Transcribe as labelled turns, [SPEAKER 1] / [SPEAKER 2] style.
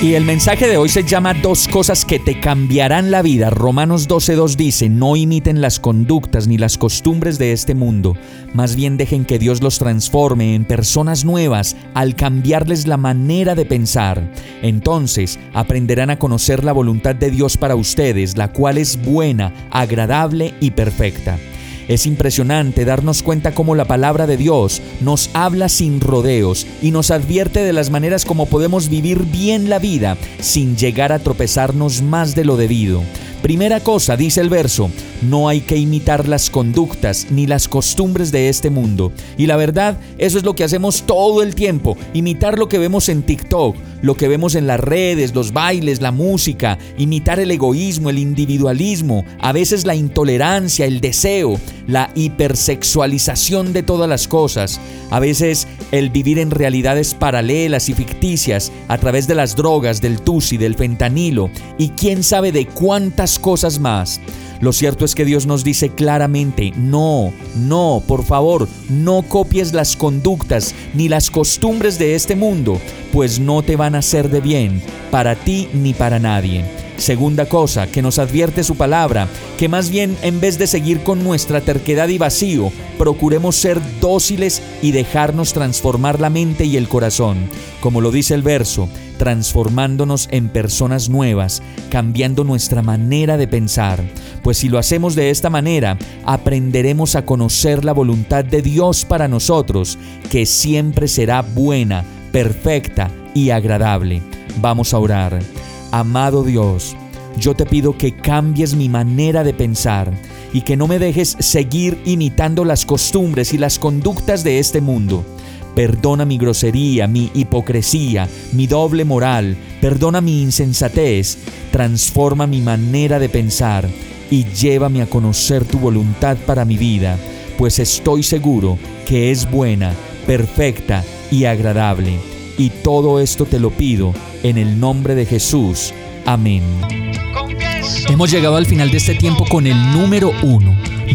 [SPEAKER 1] Y el mensaje de hoy se llama Dos cosas que te cambiarán la vida. Romanos 12.2 dice, no imiten las conductas ni las costumbres de este mundo, más bien dejen que Dios los transforme en personas nuevas al cambiarles la manera de pensar. Entonces aprenderán a conocer la voluntad de Dios para ustedes, la cual es buena, agradable y perfecta. Es impresionante darnos cuenta cómo la palabra de Dios nos habla sin rodeos y nos advierte de las maneras como podemos vivir bien la vida sin llegar a tropezarnos más de lo debido. Primera cosa, dice el verso, no hay que imitar las conductas ni las costumbres de este mundo. Y la verdad, eso es lo que hacemos todo el tiempo, imitar lo que vemos en TikTok, lo que vemos en las redes, los bailes, la música, imitar el egoísmo, el individualismo, a veces la intolerancia, el deseo, la hipersexualización de todas las cosas, a veces el vivir en realidades paralelas y ficticias a través de las drogas, del tusi, del fentanilo y quién sabe de cuántas cosas más. Lo cierto es que Dios nos dice claramente, no, no, por favor, no copies las conductas ni las costumbres de este mundo, pues no te van a hacer de bien para ti ni para nadie. Segunda cosa que nos advierte su palabra, que más bien en vez de seguir con nuestra terquedad y vacío, procuremos ser dóciles y dejarnos transformar la mente y el corazón, como lo dice el verso, transformándonos en personas nuevas, cambiando nuestra manera de pensar. Pues si lo hacemos de esta manera, aprenderemos a conocer la voluntad de Dios para nosotros, que siempre será buena, perfecta y agradable. Vamos a orar. Amado Dios, yo te pido que cambies mi manera de pensar y que no me dejes seguir imitando las costumbres y las conductas de este mundo Perdona mi grosería, mi hipocresía, mi doble moral, perdona mi insensatez, transforma mi manera de pensar y llévame a conocer tu voluntad para mi vida, pues estoy seguro que es buena, perfecta y agradable. Y todo esto te lo pido en el nombre de Jesús. Amén. Hemos llegado al final de este tiempo con el número uno.